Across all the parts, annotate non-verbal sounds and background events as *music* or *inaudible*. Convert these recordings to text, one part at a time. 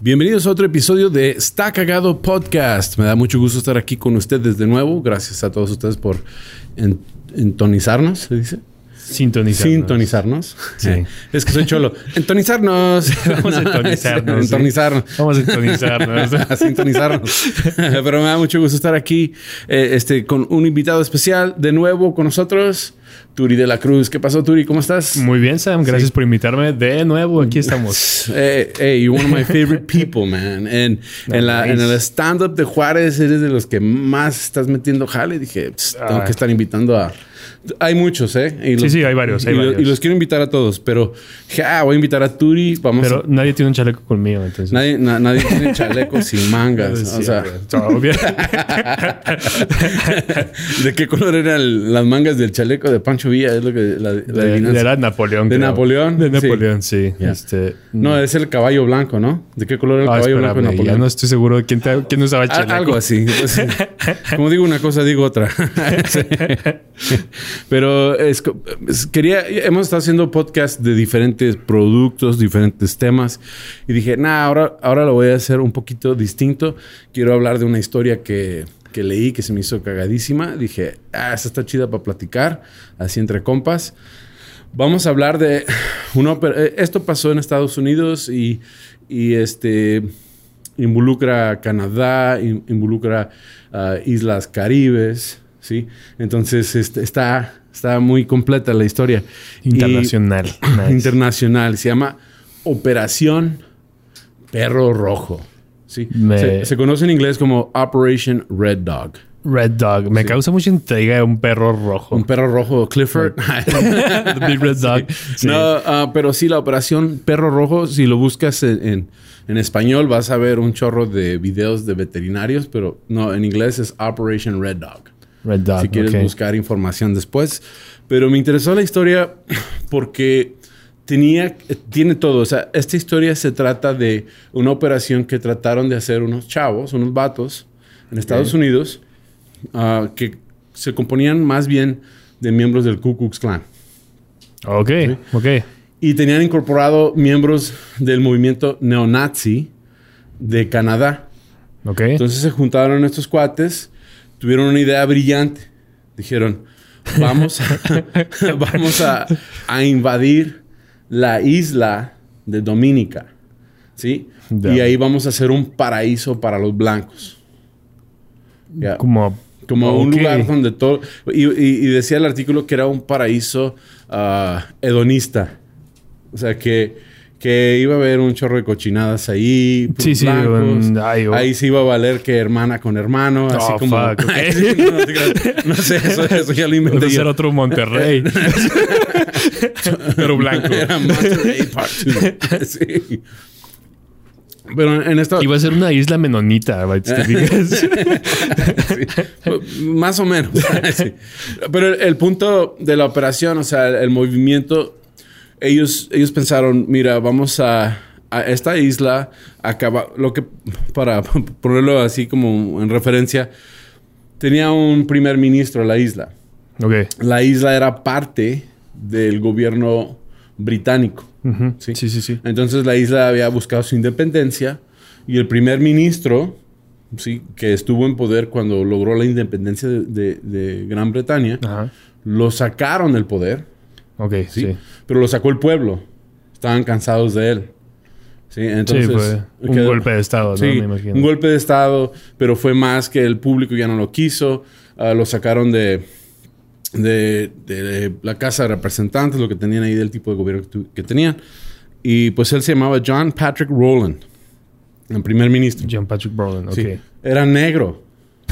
Bienvenidos a otro episodio de Está Cagado Podcast. Me da mucho gusto estar aquí con ustedes de nuevo. Gracias a todos ustedes por en- entonizarnos, ¿se dice? Sintonizar. Sintonizarnos. Sí. Eh, Es que soy cholo. *laughs* Entonizarnos. *laughs* Vamos a entonizarnos, sí. Entonizarnos. Vamos a sintonizarnos. *laughs* a sintonizarnos. Pero me da mucho gusto estar aquí eh, este, con un invitado especial de nuevo con nosotros, Turi de la Cruz. ¿Qué pasó, Turi? ¿Cómo estás? Muy bien, Sam. Gracias por invitarme de nuevo. Aquí estamos. Hey, hey, you're one of my favorite people, man. En, en, la- Nice. en el stand-up de Juárez eres de los que más estás metiendo jale. Dije, "Pss, tengo Ah. que estar invitando a... Hay muchos, ¿eh? Y Sí, sí, hay varios, hay y, varios. y los quiero invitar a todos, pero ah, voy a invitar a Turi. Vamos Pero a- nadie tiene un chaleco conmigo, entonces. Nadie, na- nadie tiene chalecos sin mangas. *laughs* Sí, o sea. *laughs* ¿de qué color eran las mangas del chaleco de Pancho Villa? Es lo que la, la De-. Era Napoleón. ¿De creo. Napoleón? De. Napoleón, sí. Este, No, es el caballo blanco, ¿no? ¿De qué color era el Ah, caballo blanco de espérame, Napoleón? ya no estoy seguro de quién, te- quién usaba el Al- chaleco. Algo así. *laughs* Como digo una cosa, digo otra. Sí. Pero es es- quería, hemos estado haciendo podcast de diferentes productos, diferentes temas. Y dije, nah, ahora, ahora lo voy a hacer un poquito distinto. Quiero hablar de una historia que, que leí que se me hizo cagadísima. Dije, ah, esta está chida para platicar, así entre compas. Vamos a hablar de *sighs* una eh, Esto pasó en Estados Unidos y, y este involucra Canadá, in- involucra a Islas Caribes, ¿sí? Entonces está, está muy completa la historia. Y- Internacional. Nice. *clears throat* internacional. Se llama Operación Perro Rojo. ¿sí? Me- Se, se conoce en inglés como Operation Red Dog. Red Dog. Me causa mucha intriga un perro rojo. Un perro rojo, Clifford. *laughs* The Big Red Dog. Sí. No, ah, pero sí, la operación Perro Rojo, si lo buscas en, en- en español, vas a ver un chorro de videos de veterinarios, pero no, en inglés es Operation Red Dog. Red Dog. si quieres ok. buscar información después. Pero me interesó la historia *clears throat* porque tenía, tiene todo. O sea, esta historia se trata de una operación que trataron de hacer unos chavos, unos vatos en Estados Unidos, ah, que se componían más bien de miembros del Ku Klux Klan. Ok, ok. Y tenían incorporado miembros del movimiento neonazi de Canadá. Ok. Entonces se juntaron estos cuates, tuvieron una idea brillante. Dijeron, vamos, a, *laughs* *laughs* vamos a, a invadir la isla de Dominica. ¿Sí? Y ahí vamos a hacer un paraíso para los blancos. Como... Como un lugar donde todo... Y, y- y decía el artículo que era un paraíso ah, hedonista. O sea, que, que iba a haber un chorro de cochinadas ahí. puros Sí, sí, ay, oh. Ahí se iba a valer que hermana con hermano. así Oh, como... fuck, ok. Ay, *laughs* sí, no, sé, eso, eso ya lo inventé Debe ser otro Monterrey. *laughs* Pero blanco. Era Monterey Part 2. *laughs* Sí. Pero en esta... Iba a ser una isla menonita, te. Sí. Más o menos. Sí. Pero el, punto de la operación, o sea, el movimiento, ellos, ellos pensaron, mira, vamos a, a esta isla, acabar, lo que, para *laughs* ponerlo así como en referencia, tenía un primer ministro la isla. ok. La isla era parte del gobierno británico. Sí. Sí, sí, sí. Entonces la isla había buscado su independencia y el primer ministro, sí, que estuvo en poder cuando logró la independencia de, de- de Gran Bretaña, lo sacaron del poder, Ok, ¿sí? sí. pero lo sacó el pueblo. Estaban cansados de él. Sí, entonces, sí, fue un quedó- golpe de estado, ¿no? Sí, Me imagino. un golpe de estado, pero fue más que el público ya no lo quiso. Ah, lo sacaron de, de, de la Casa de Representantes, lo que tenían ahí del tipo de gobierno que, tu- que tenían. Y pues él se llamaba John Patrick Rowland, el primer ministro. John Patrick Brolin, ok. Sí. Era negro.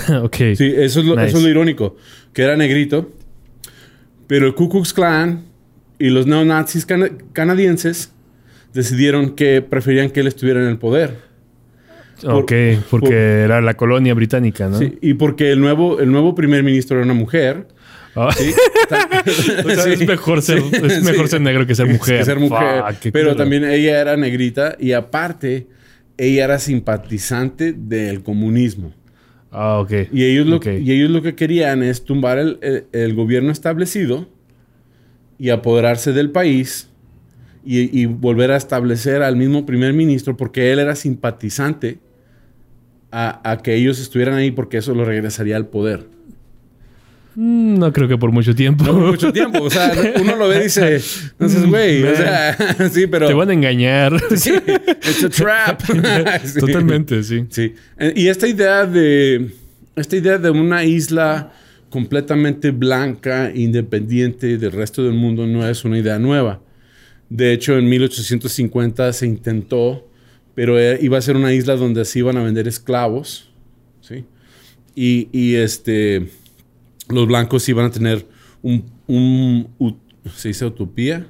*laughs* ok. Sí, eso es, lo, Nice. eso es lo irónico, que era negrito. Pero el Ku Klux Klan y los neonazis cana- canadienses decidieron que preferían que él estuviera en el poder. ok, porque por- era la colonia británica, ¿no? Sí, y porque el nuevo, el nuevo primer ministro era una mujer, Ah. Sí. *laughs* O sea, es mejor, ser, Sí. es mejor ser negro que ser mujer. Que ser mujer. Fuck, pero también ella era negrita y aparte, ella era simpatizante del comunismo. Ah, ok. Y ellos, lo, y ellos lo que querían es tumbar el, el- el gobierno establecido y apoderarse del país y, y volver a establecer al mismo primer ministro porque él era simpatizante a, a que ellos estuvieran ahí porque eso lo regresaría al poder. Mm, No creo que por mucho tiempo. No por mucho tiempo. O sea, *laughs* uno lo ve y dice, no seas güey. O sea, *laughs* sí, pero... Te van a engañar. *laughs* Sí, it's a trap. Totalmente, sí. Sí. Eh, Y esta idea de esta idea de una isla completamente blanca, independiente del resto del mundo, no es una idea nueva. De hecho, en 1850 se intentó, pero eh, iba a ser una isla donde se iban a vender esclavos, ¿sí? Y, y, este, los blancos iban a tener un, un ut- ¿se dice utopía?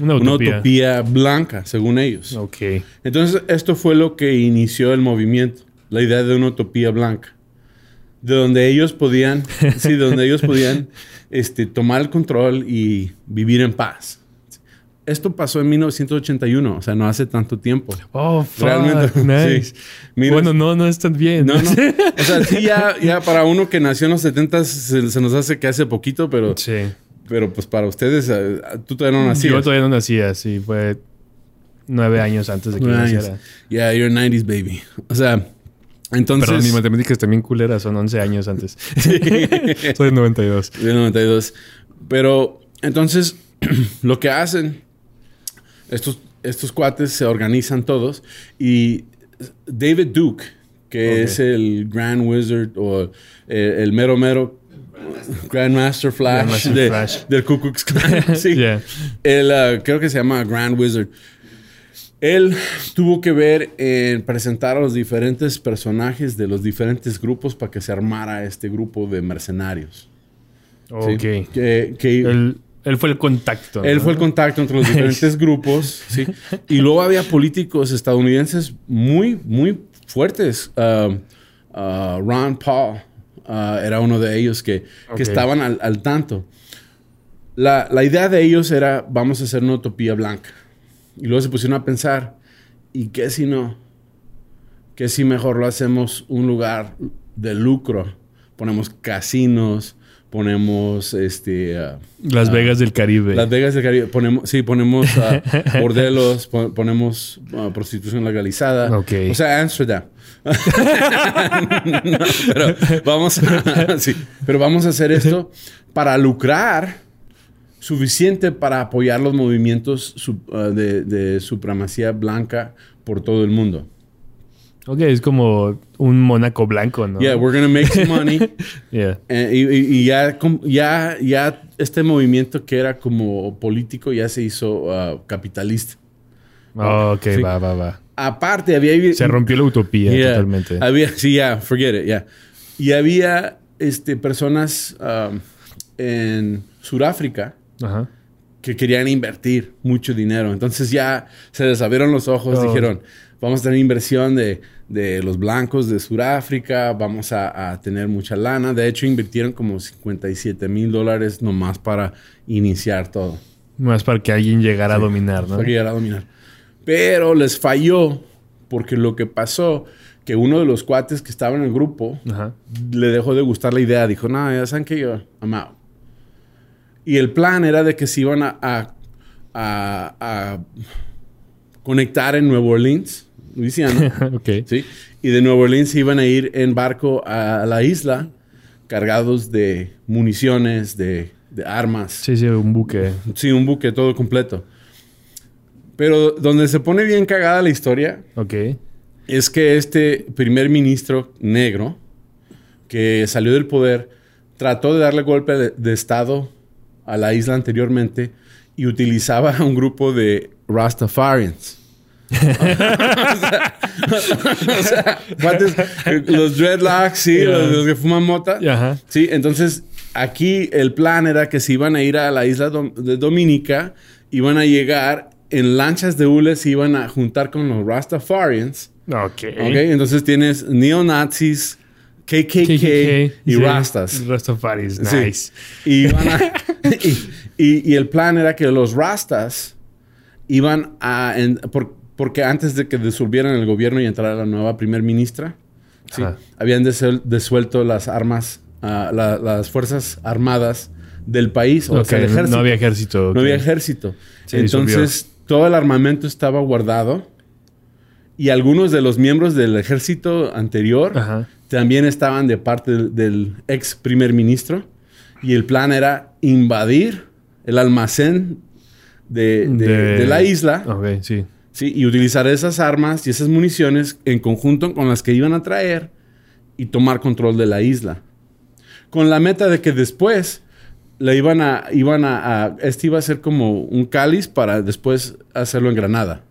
Una Una utopía. utopía blanca, según ellos. Ok. Entonces, esto fue lo que inició el movimiento, la idea de una utopía blanca. De donde ellos podían, *laughs* sí, de donde ellos podían este, tomar el control y vivir en paz. Esto pasó en 1981, o sea, no hace tanto tiempo. Oh, fuck. Realmente, *laughs* Nice. sí. Mira- bueno, no, no es tan bien. No, no. *laughs* O sea, sí, ya, ya para uno que nació en los 70 se, se nos hace que hace poquito, pero, Sí. pero pues para ustedes, eh, tú todavía no nacías. Yo todavía no nacía, sí. Fue nueve años antes de que naciera. Yeah, you're 90s baby. O sea, entonces... Perdón, mis matemáticas también culeras. Son 11 años antes. *laughs* *laughs* Soy de 92. Del 92. Pero entonces, *clears throat* lo que hacen, estos, estos cuates se organizan todos y David Duke, que Ok. es el Grand Wizard o eh, el mero mero Grandmaster Flash, Grandmaster de- Flash. del Ku Klux Klan. *laughs* sí. Yeah. Él, ah, creo que se llama Grand Wizard. Él tuvo que ver en presentar a los diferentes personajes de los diferentes grupos para que se armara este grupo de mercenarios. ¿sí? Ok. Que, que- él, Él, él fue el contacto. ¿no? fue el contacto entre los *laughs* diferentes grupos. ¿sí? Y luego había políticos estadounidenses muy, muy fuertes. Um, uh, Ron Paul uh, era uno de ellos que, estaban al, al tanto. La, la idea de ellos era, vamos a hacer una utopía blanca. Y luego se pusieron a pensar, ¿y qué si no? ¿Qué si mejor lo hacemos un lugar de lucro? Ponemos casinos, ponemos este... uh, Las ah, Vegas del Caribe. las Vegas del Caribe. Ponemos, sí, ponemos ah, *laughs* bordelos, pon- ponemos prostitución legalizada. Ok. O sea, Amsterdam. *laughs* No, pero, vamos a, *laughs* sí, pero vamos a hacer esto para lucrar suficiente para apoyar los movimientos ah, de, de supremacía blanca por todo el mundo. Ok, es como un Mónaco blanco, ¿no? Yeah, we're gonna make some money. *laughs* Yeah. Eh, y, ya, ya, ya este movimiento que era como político ya se hizo ah, capitalista. Oh, ok, Sí. va, va, va. Aparte, había... Se rompió la utopía Yeah. totalmente. Había, sí, ya, forget it, ya. Y había este, personas um, en Sudáfrica Ajá. que querían invertir mucho dinero. Entonces ya se les abrieron los ojos, Oh. dijeron, vamos a tener inversión de, de los blancos de Sudáfrica, vamos a, a tener mucha lana. De hecho, invirtieron como 57 mil dólares nomás para iniciar todo. Más para que alguien llegara a dominar, ¿no? Para llegar a dominar. Pero les falló porque lo que pasó, que uno de los cuates que estaba en el grupo Ajá. le dejó de gustar la idea. Dijo, no, ya saben que yo, I'm out. Y el plan era de que se iban a, a- a- a conectar en Nueva Orleans, Luisiana. *laughs* ¿sí? Y de Nueva Orleans se iban a ir en barco a la isla cargados de municiones, de, de armas. Sí, sí, un buque. Sí, un buque todo completo. Pero donde se pone bien cagada la historia Ok. es que este primer ministro negro que salió del poder trató de darle golpe de, de estado a la isla anteriormente y utilizaba a un grupo de Rastafarians. *laughs* o sea, o sea, los dreadlocks, sí, Yeah. los, los que fuman mota. Sí, entonces aquí el plan era que se iban a ir a la isla dom- de Dominica, iban a llegar en lanchas de hule, se iban a juntar con los Rastafarians. Ok. ¿ok? Entonces tienes neonazis KKK, y Rastas. Rastafaris, Sí. nice. Y, iban a- *laughs* y, *laughs* y- y el plan era que los Rastas iban a... en- por- porque antes de que disolvieran el gobierno y entrara la nueva primer ministra, sí, habían desuel- desuelto las armas, ah, la- las fuerzas armadas del país, o Ok, sea, el ejército. No había ejército. No ok. había ejército. Se disolvió. Entonces, todo el armamento estaba guardado y algunos de los miembros del ejército anterior Ajá. también estaban de parte del, del ex primer ministro y el plan era invadir el almacén de, de- de la isla sí. ¿sí? y utilizar esas armas y esas municiones en conjunto con las que iban a traer y tomar control de la isla. Con la meta de que después le iban a, iban a, a- este iba a ser como un cáliz para después hacerlo en Granada.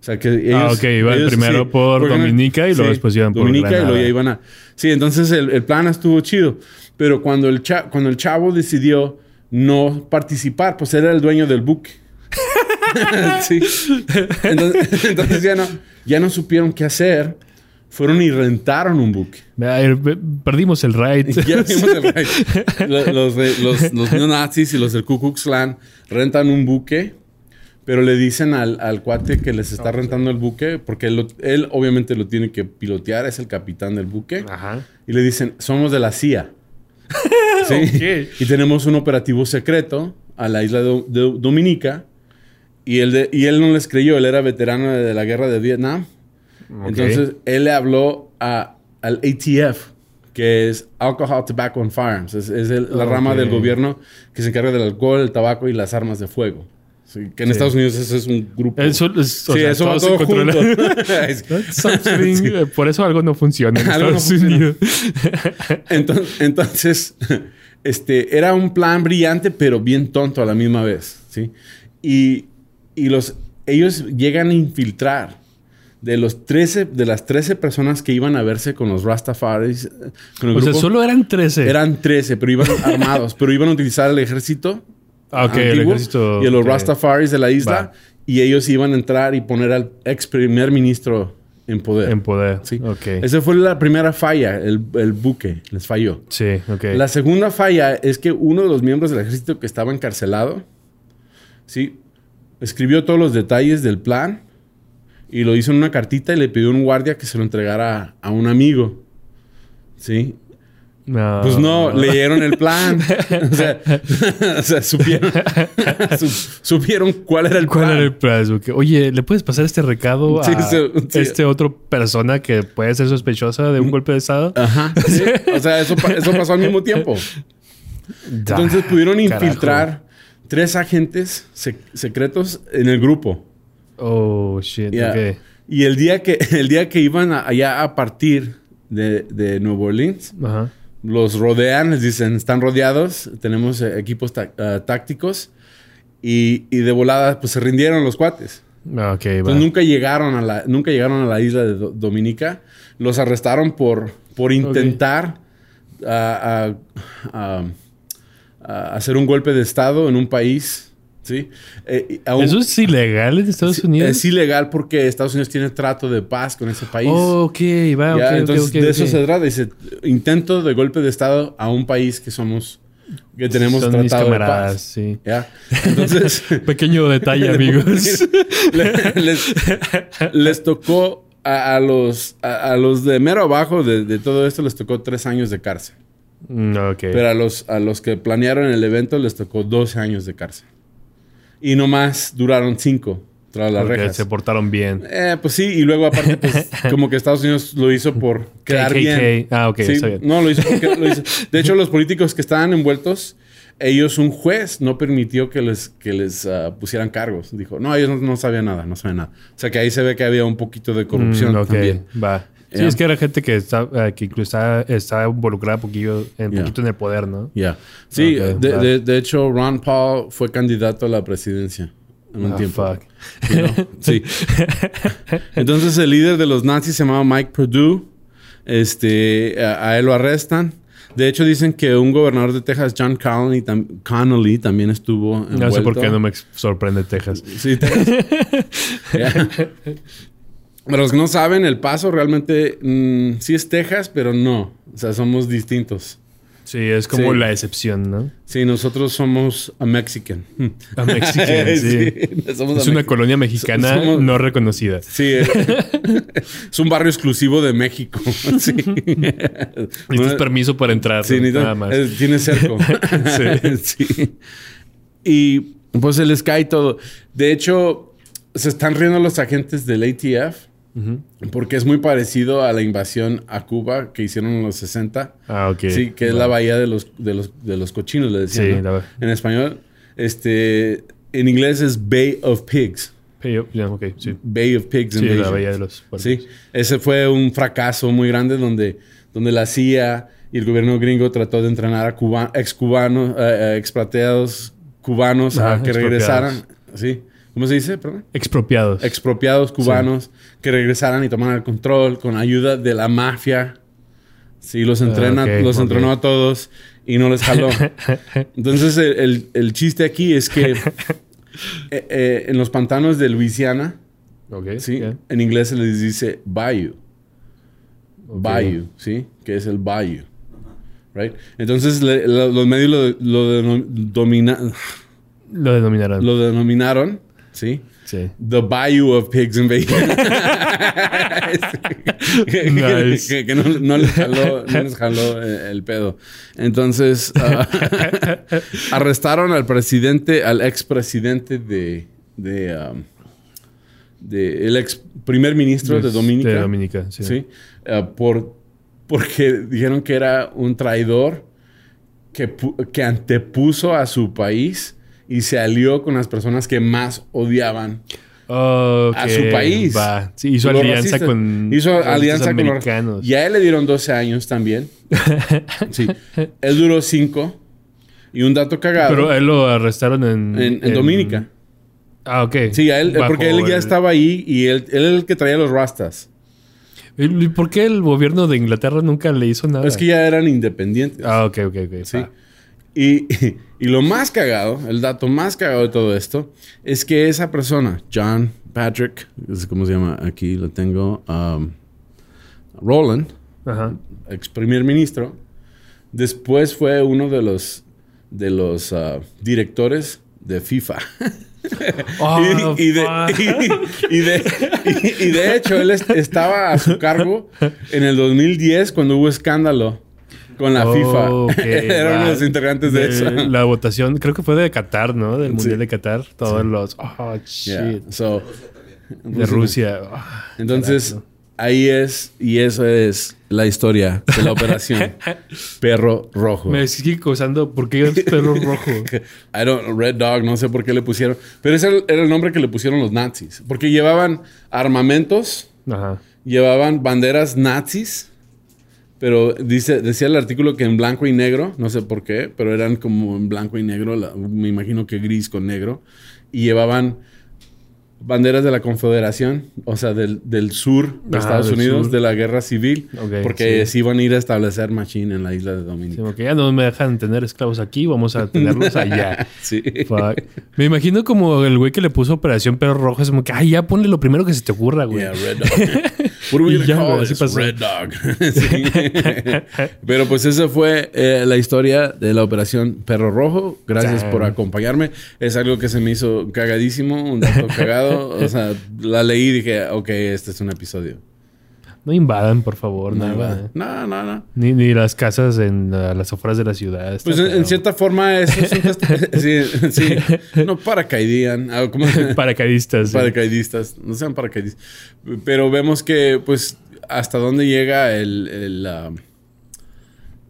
O sea que ellos, Ah, ok, iban primero por porque- Dominica y luego después iban por Dominica y luego ya iban a... Sí, entonces el, el plan estuvo chido. Pero cuando el, cha- cuando el chavo decidió no participar, pues era el dueño del buque. *laughs* *laughs* sí. Entonces, entonces ya, no, ya no supieron qué hacer. Fueron y rentaron un buque. Perdimos el ride. *laughs* Ya vimos el. Lo- Los, de- los, los neonazis y los del Ku Klux Klan rentan un buque, pero le dicen al, al cuate que les está rentando el buque, porque él, obviamente lo tiene que pilotear, es el capitán del buque, Ajá. y le dicen, somos de la CIA. *laughs* ¿Sí? Y tenemos un operativo secreto a la isla de, de Dominica, y él, de- y él no les creyó, él era veterano de la guerra de Vietnam. Entonces, él le habló a, al ATF, que es Alcohol, Tobacco and Firearms. Es, es el- la rama del gobierno que se encarga del alcohol, el tabaco y las armas de fuego. Sí, que en Sí. Estados Unidos ese es un grupo. Eso, es, o sí, sea, eso va todo junto. *laughs* *laughs* *laughs* Something, eh, Por eso algo no funciona en Algo no Estados funciona. Unidos. Entonces, entonces, este, era un plan brillante, pero bien tonto a la misma vez, ¿sí? Y, y los, ellos llegan a infiltrar de los 13, de las 13 personas que iban a verse con los Rastafaris, eh, con el O sea, grupo, solo eran 13. eran 13, pero iban armados, pero iban a utilizar el ejército Ah, ok, el ejército. y a los. Rastafaris de la isla, Va. y ellos iban a entrar y poner al ex primer ministro en poder. En poder. Sí. Ok. Esa fue la primera falla, el, el buque les falló. Sí, ok. La segunda falla es que uno de los miembros del ejército que estaba encarcelado, sí, escribió todos los detalles del plan y lo hizo en una cartita y le pidió a un guardia que se lo entregara a, a un amigo. Sí. No. Pues no, leyeron el plan. *laughs* o sea, *laughs* o sea, supieron, *laughs* su- supieron cuál era el ¿Cuál plan. era el plan? Oye, ¿le puedes pasar este recado Sí, a sí, sí. este otro persona que puede ser sospechosa de un golpe de estado? Ajá. O sea, eso, pa- eso pasó al mismo tiempo. Entonces pudieron carajo. infiltrar tres agentes sec- secretos en el grupo. Oh, shit. Y el día que, el día que iban a- allá a partir de, de Nueva Orleans, Ajá. Los rodean, les dicen, están rodeados, tenemos eh, equipos ah, tácticos y, y de volada pues se rindieron los cuates. Ah. Entonces nunca llegaron a la, nunca llegaron a la isla de Do- Dominica. Los arrestaron por, por intentar ah, ah, hacer un golpe de estado en un país. ¿Sí? Eh, aún- ¿Eso es ilegal en Estados Unidos? Es ilegal porque Estados Unidos tiene trato de paz con ese país. Oh, ok, va, entonces, de eso se trata. Dice, intento de golpe de Estado a un país que somos, que tenemos Son mis tratado de paz. sí. ¿Ya? Entonces, *laughs* Pequeño detalle, *laughs* amigos. le- les, les tocó a, a los, a, a los de mero abajo de, de todo esto, les tocó tres años de cárcel. Mm. Pero a los, a los que planearon el evento les tocó 12 años de cárcel. Y nomás duraron cinco tras las Porque rejas. se portaron bien. Eh, pues sí, y luego aparte, pues, *laughs* como que Estados Unidos lo hizo por quedar KKK. bien. Ah, ok, Sí, está bien. No, lo hizo porque lo hizo. *laughs* De hecho, los políticos que estaban envueltos, ellos, un juez, no permitió que les, que les ah, pusieran cargos. Dijo, no, ellos no, no sabían nada, no sabían nada. O sea que ahí se ve que había un poquito de corrupción Mm, ok, también. va. Sí, es que era gente que está, eh, que incluso está, está involucrada poquillo, en, Ya. poquito en el poder, ¿no? Ya. Sí, Ok, de, va. de- de hecho, Ron Paul fue candidato a la presidencia en un Ah, tiempo. fuck. You know? *laughs* Sí. Entonces el líder de los nazis se llamaba Mike Perdue. Este, a, a él lo arrestan. De hecho, dicen que un gobernador de Texas, John Connolly, tam- Connolly también estuvo envuelto. No sé por qué no me sorprende Texas. Sí, Texas. *laughs* Ya. Para los que no saben, El Paso realmente mm, sí es Texas, pero no. O sea, somos distintos. Sí, es como Sí. la excepción, ¿no? Sí, nosotros somos a Mexican. A Mexican, *laughs* sí. somos Es a una colonia mexicana Somos- no reconocida. Sí, eh, *laughs* es un barrio exclusivo de México. *laughs* Sí. Necesitas permiso para entrar, Sí, ¿no? nada más. eh, tiene cerco. Sí. Sí. Y pues les cae todo. De hecho, se están riendo los agentes del ATF Porque es muy parecido a la invasión a Cuba que hicieron en los 60. Ah, ok. Sí, que es la bahía de los, de los, de los cochinos, le decían. Sí, ¿no? la- En español, este, en inglés es Bay of Pigs. Ya, ok, sí. Bay of Pigs Sí, la bahía de los puercos. Sí, ese fue un fracaso muy grande donde, donde la CIA y el gobierno gringo trató de entrenar a cuba, ex cubanos, eh, eh, expatriados cubanos a que regresaran. Sí. ¿Cómo se dice? Perdón. Expropiados. Expropiados cubanos que regresaran y tomaran el control con ayuda de la mafia. Sí, los entrena, Ah, los ok. entrenó a todos y no les jaló. *laughs* Entonces, el, el- el chiste aquí es que *laughs* eh, eh, en los pantanos de Luisiana. ¿sí? En inglés se les dice bayou. Bayou, ¿sí? Que es el bayou. Right? Entonces le- lo- los medios lo, lo denom- domina- Lo denominarán. lo denominaron, ¿sí? Sí. The Bayou of Pigs que, Nice. *laughs* que- que no, no les jaló, no les jaló eh, el pedo. Entonces, ah, *laughs* arrestaron al presidente, al expresidente de, de, um, de el ex primer ministro de Dominica. De Dominica, sí. Sí. Ah, por, porque dijeron que era un traidor que, que antepuso a su país y se alió con las personas que más odiaban Ok, a su país. Va. Sí, hizo Los alianza racistas. con. Hizo racistas alianza con los americanos. Y a él le dieron 12 años también. *laughs* sí. Él duró 5. Y un dato cagado. Pero él lo arrestaron en. en, en Dominica. Ah, ok. Sí, a él, Bajo porque él ya el- estaba ahí y él, él era el que traía los rastas. ¿Y por qué el gobierno de Inglaterra nunca le hizo nada? Es que ya eran independientes. Ah, ok, ok, ok. Sí. va. Y, *laughs* y lo más cagado, el dato más cagado de todo esto, es que esa persona, John Patrick, es como se llama aquí, lo tengo, um, Roland, Ajá. ex primer ministro, después fue uno de los, de los ah, directores de FIFA. *laughs* Oh, y, y de, *laughs* y- de- y- y de hecho, él est- estaba a su cargo en el 2010 cuando hubo escándalo con la FIFA. Oh, ok, *laughs* Era uno va. de los integrantes de, eso. La votación, creo que fue de Qatar, ¿no? Del Sí. Mundial de Qatar. Todos los. Oh, shit. Yeah. So, De Rusia. Ah, Entonces, carajo. ahí es, y eso es la historia de la operación *laughs* Perro Rojo. Me sigue causando. ¿Por qué es perro rojo? *laughs* I don't, Red Dog, no sé por qué le pusieron. Pero ese era el- era el nombre que le pusieron los nazis. Porque llevaban armamentos, Ajá. llevaban banderas nazis. Pero dice, decía el artículo que en blanco y negro, no sé por qué, pero eran como en blanco y negro, la- me imagino que gris con negro. Y llevaban banderas de la Confederación, o sea, del, del sur de Ah, Estados Unidos, sur. de la guerra civil, Ok, porque sí. iban a ir a establecer machine en la isla de Sí, Dominica. que ya no me dejan tener esclavos aquí, vamos a tenerlos *laughs* allá. Sí. Fuck. Me imagino como el güey que le puso Operación Perro Rojo. Es como que, ay, ya ponle lo primero que se te ocurra, güey. Yeah, Red *laughs* Dog. Y ya, güey, así pasó. Red Dog. *laughs* Sí. Pero pues esa fue eh, la historia de la operación Perro Rojo. Gracias Damn. por acompañarme. Es algo que se me hizo cagadísimo, un dato cagado. *laughs* O sea, la leí y dije, ok, este es un episodio. No invadan, por favor, nada. No, no, no. Ni, ni las casas en las afueras de la ciudad. Pues en, cierta forma eso es *laughs* *laughs* sí, sí. No paracaidían. ¿cómo? Paracaidistas. sí. paracaidistas, no sean paracaidistas. Pero vemos que, pues, hasta dónde llega el, el, ah,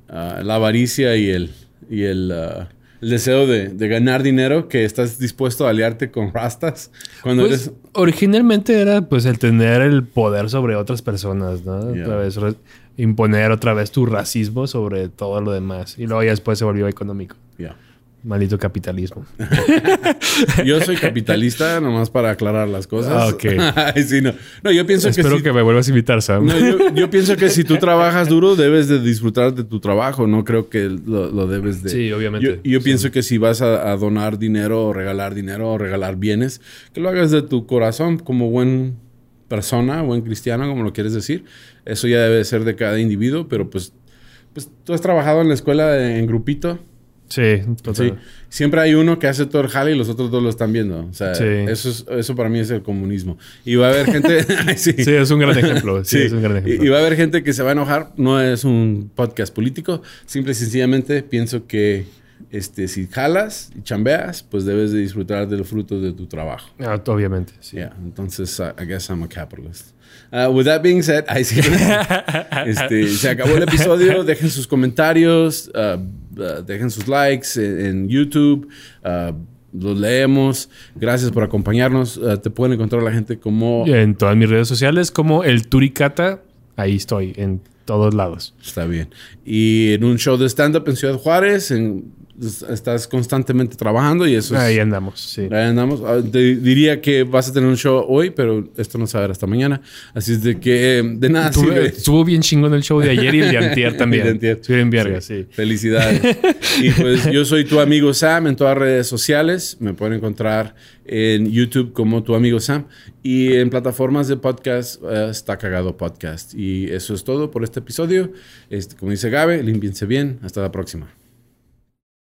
ah, la avaricia y el, y el, ah, el deseo de, de ganar dinero que estás dispuesto a aliarte con rastas cuando Pues, eres... originalmente era pues el tener el poder sobre otras personas, ¿no? Yeah. Otra vez imponer otra vez tu racismo sobre todo lo demás. Y luego ya después se volvió económico. Ya. Maldito capitalismo. *laughs* Yo soy capitalista, nomás para aclarar las cosas. Ah, ok. *laughs* Ay, sí, no. no, yo pienso Espero que... si- me vuelvas a invitar, Sam. no, yo, yo *laughs* pienso que si tú trabajas duro, debes de disfrutar de tu trabajo. No creo que lo, lo debes de... Sí, obviamente. Yo, yo Sí. pienso que si vas a, a donar dinero o regalar dinero o regalar bienes, que lo hagas de tu corazón como buen persona, buen cristiano, como lo quieres decir. Eso ya debe ser de cada individuo, pero pues pues tú has trabajado en la escuela en grupito. Sí, total. Sí. Siempre hay uno que hace todo el jale y los otros dos lo están viendo. O sea, Sí. eso, es- eso para mí es el comunismo. Y va a haber gente... *laughs* *laughs* Sí. Sí, es un gran ejemplo. Sí, es un gran Y, ejemplo. y va a haber gente que se va a enojar. No es un podcast político. Simple y sencillamente pienso que este, si jalas y chambeas, pues debes de disfrutar de los frutos de tu trabajo. Ah, obviamente. Sí. Yeah, entonces uh, I guess I'm a capitalist. Uh, with that being said, *laughs* I see- este, se acabó el episodio. *laughs* Dejen sus comentarios, uh, uh, dejen sus likes en, en YouTube. uh, los leemos. Gracias por acompañarnos. Uh, te pueden encontrar la gente como En todas mis redes sociales, como el Turicata, ahí estoy, en todos lados. Está bien. Y en un show de stand-up en Ciudad Juárez, en- estás constantemente trabajando y eso es... Ahí andamos, sí. Ahí andamos. Ah, te diría que vas a tener un show hoy, pero esto no se va a ver hasta mañana. Así es de que eh, de nada Estuvo, sirve. estuvo bien chingón el show de ayer y el de antier *laughs* también. Y de antier. Estuvo bien verga, sí. Felicidades. *laughs* y pues yo soy tu amigo Sam en todas las redes sociales. Me pueden encontrar en YouTube como tu amigo Sam. Y en plataformas de podcast eh, está cagado podcast. Y eso es todo por este episodio. Este, como dice Gabe, límpiense bien. Hasta la próxima.